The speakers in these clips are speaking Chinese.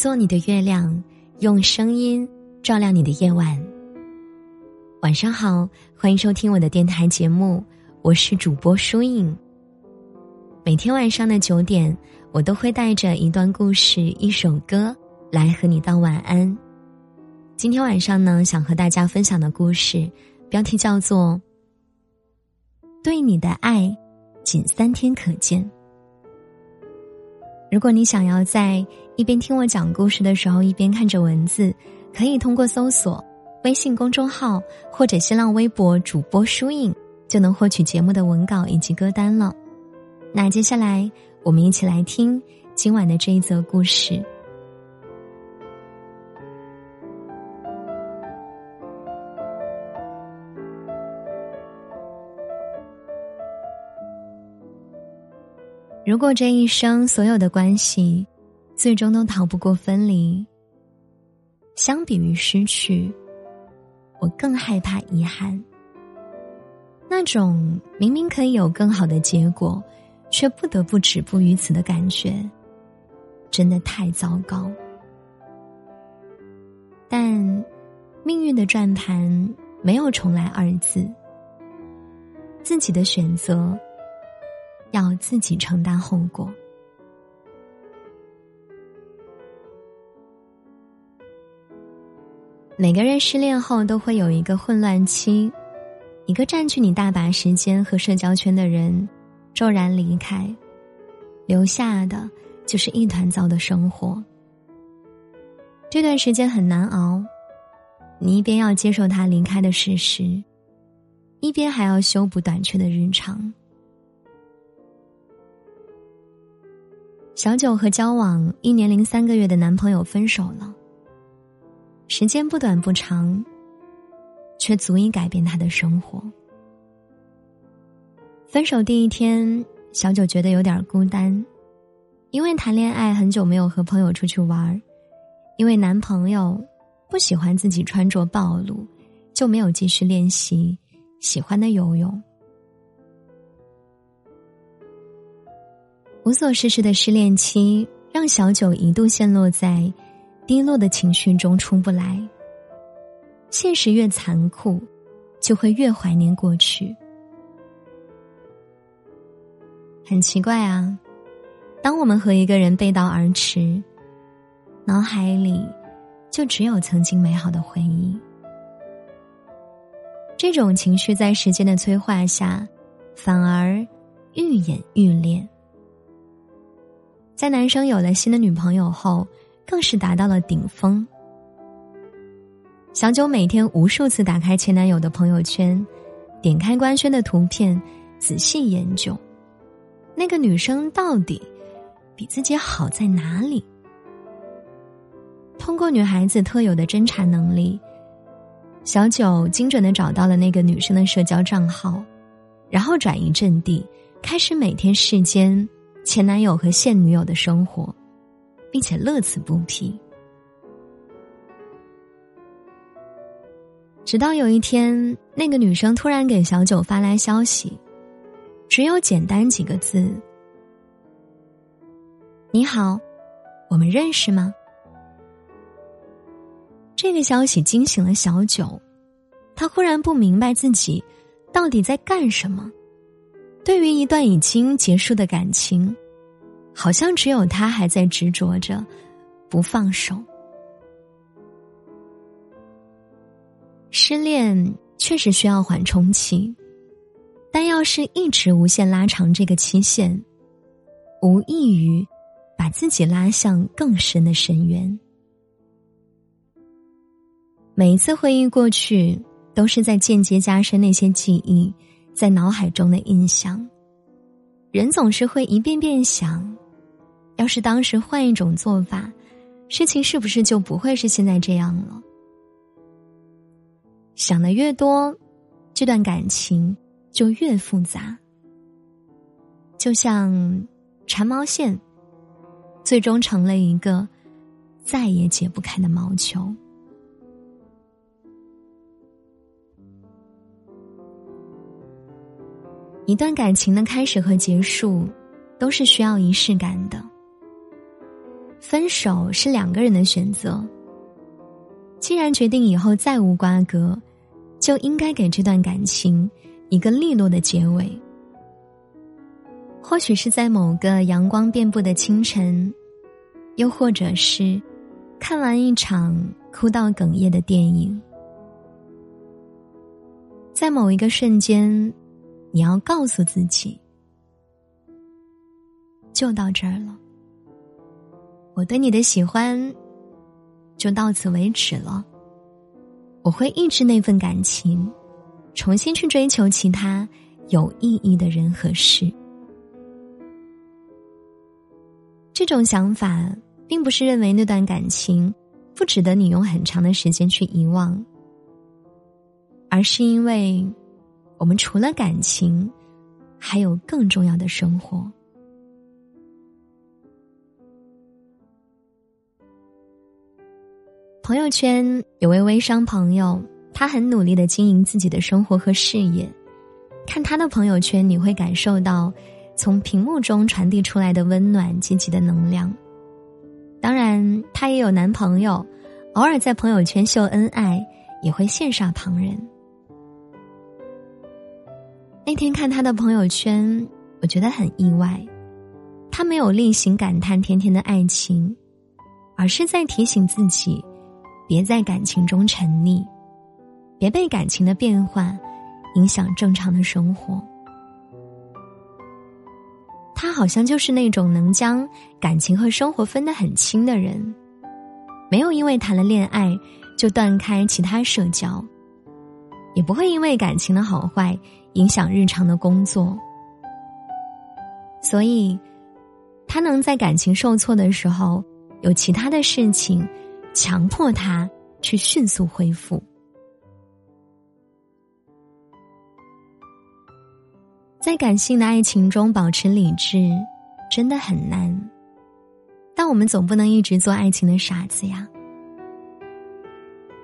做你的月亮，用声音照亮你的夜晚。晚上好，欢迎收听我的电台节目，我是主播舒影。每天晚上的九点，我都会带着一段故事、一首歌来和你道晚安。今天晚上呢，想和大家分享的故事标题叫做《对你的爱仅三天可见》。如果你想要在一边听我讲故事的时候一边看着文字，可以通过搜索微信公众号或者新浪微博主播输影，就能获取节目的文稿以及歌单了。那接下来我们一起来听今晚的这一则故事。如果这一生所有的关系，最终都逃不过分离，相比于失去，我更害怕遗憾。那种明明可以有更好的结果，却不得不止步于此的感觉，真的太糟糕。但命运的转盘没有重来二字，自己的选择。要自己承担后果。每个人失恋后都会有一个混乱期，一个占据你大把时间和社交圈的人骤然离开，留下的就是一团糟的生活。这段时间很难熬，你一边要接受他离开的事实，一边还要修补短缺的日常。小九和交往一年零三个月的男朋友分手了。时间不短不长，却足以改变他的生活。分手第一天，小九觉得有点孤单，因为谈恋爱很久没有和朋友出去玩儿，因为男朋友不喜欢自己穿着暴露，就没有继续练习喜欢的游泳。无所事事的失恋期，让小九一度陷落在低落的情绪中出不来。现实越残酷，就会越怀念过去。很奇怪啊，当我们和一个人背道而驰，脑海里就只有曾经美好的回忆。这种情绪在时间的催化下，反而愈演愈烈。在男生有了新的女朋友后，更是达到了顶峰。小九每天无数次打开前男友的朋友圈，点开官宣的图片，仔细研究，那个女生到底比自己好在哪里？通过女孩子特有的侦查能力，小九精准的找到了那个女生的社交账号，然后转移阵地，开始每天世间。前男友和现女友的生活，并且乐此不疲。直到有一天，那个女生突然给小九发来消息，只有简单几个字：“你好，我们认识吗？”这个消息惊醒了小九，他忽然不明白自己到底在干什么。对于一段已经结束的感情，好像只有他还在执着着，不放手。失恋确实需要缓冲期，但要是一直无限拉长这个期限，无异于把自己拉向更深的深渊。每一次回忆过去，都是在间接加深那些记忆。在脑海中的印象，人总是会一遍遍想：要是当时换一种做法，事情是不是就不会是现在这样了？想的越多，这段感情就越复杂，就像缠毛线，最终成了一个再也解不开的毛球。一段感情的开始和结束，都是需要仪式感的。分手是两个人的选择。既然决定以后再无瓜葛，就应该给这段感情一个利落的结尾。或许是在某个阳光遍布的清晨，又或者是看完一场哭到哽咽的电影，在某一个瞬间，你要告诉自己，就到这儿了。我对你的喜欢。就到此为止了。我会抑制那份感情，重新去追求其他有意义的人和事。这种想法并不是认为那段感情不值得你用很长的时间去遗忘，而是因为我们除了感情，还有更重要的生活。朋友圈有位微商朋友，他很努力的经营自己的生活和事业。看他的朋友圈，你会感受到从屏幕中传递出来的温暖、积极的能量。当然，他也有男朋友，偶尔在朋友圈秀恩爱，也会羡煞旁人。那天看他的朋友圈，我觉得很意外，他没有例行感叹甜甜的爱情，而是在提醒自己。别在感情中沉溺，别被感情的变化影响正常的生活。他好像就是那种能将感情和生活分得很清的人，没有因为谈了恋爱就断开其他社交，也不会因为感情的好坏影响日常的工作。所以，他能在感情受挫的时候有其他的事情。强迫他去迅速恢复，在感性的爱情中保持理智真的很难，但我们总不能一直做爱情的傻子呀。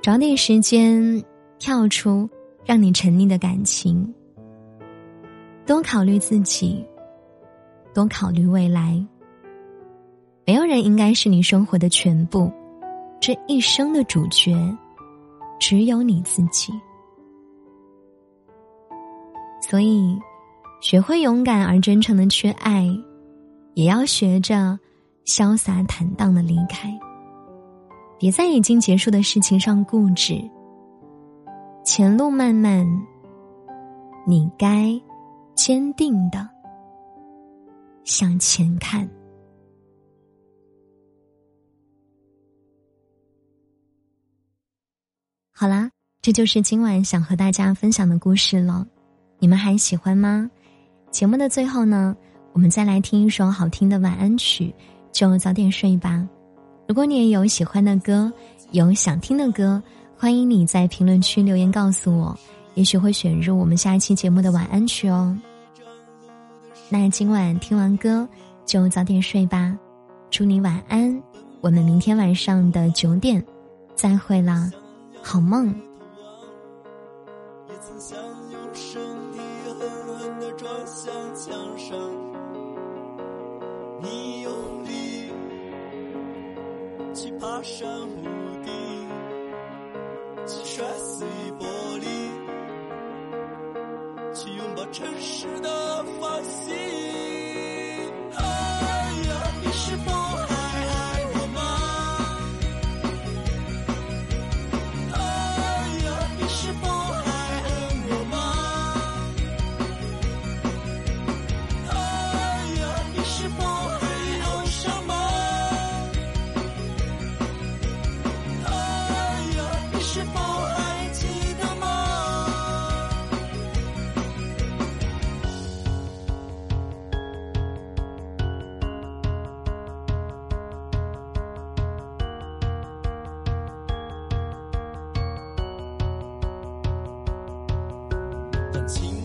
找点时间跳出让你沉溺的感情，多考虑自己，多考虑未来。没有人应该是你生活的全部。这一生的主角，只有你自己。所以，学会勇敢而真诚的去爱，也要学着潇洒坦荡的离开。别在已经结束的事情上固执。前路漫漫，你该坚定的向前看。好啦，这就是今晚想和大家分享的故事了，你们还喜欢吗？节目的最后呢，我们再来听一首好听的晚安曲，就早点睡吧。如果你也有喜欢的歌，有想听的歌，欢迎你在评论区留言告诉我，也许会选入我们下一期节目的晚安曲哦。那今晚听完歌就早点睡吧，祝你晚安，我们明天晚上的九点再会啦。好梦。真实的繁星。着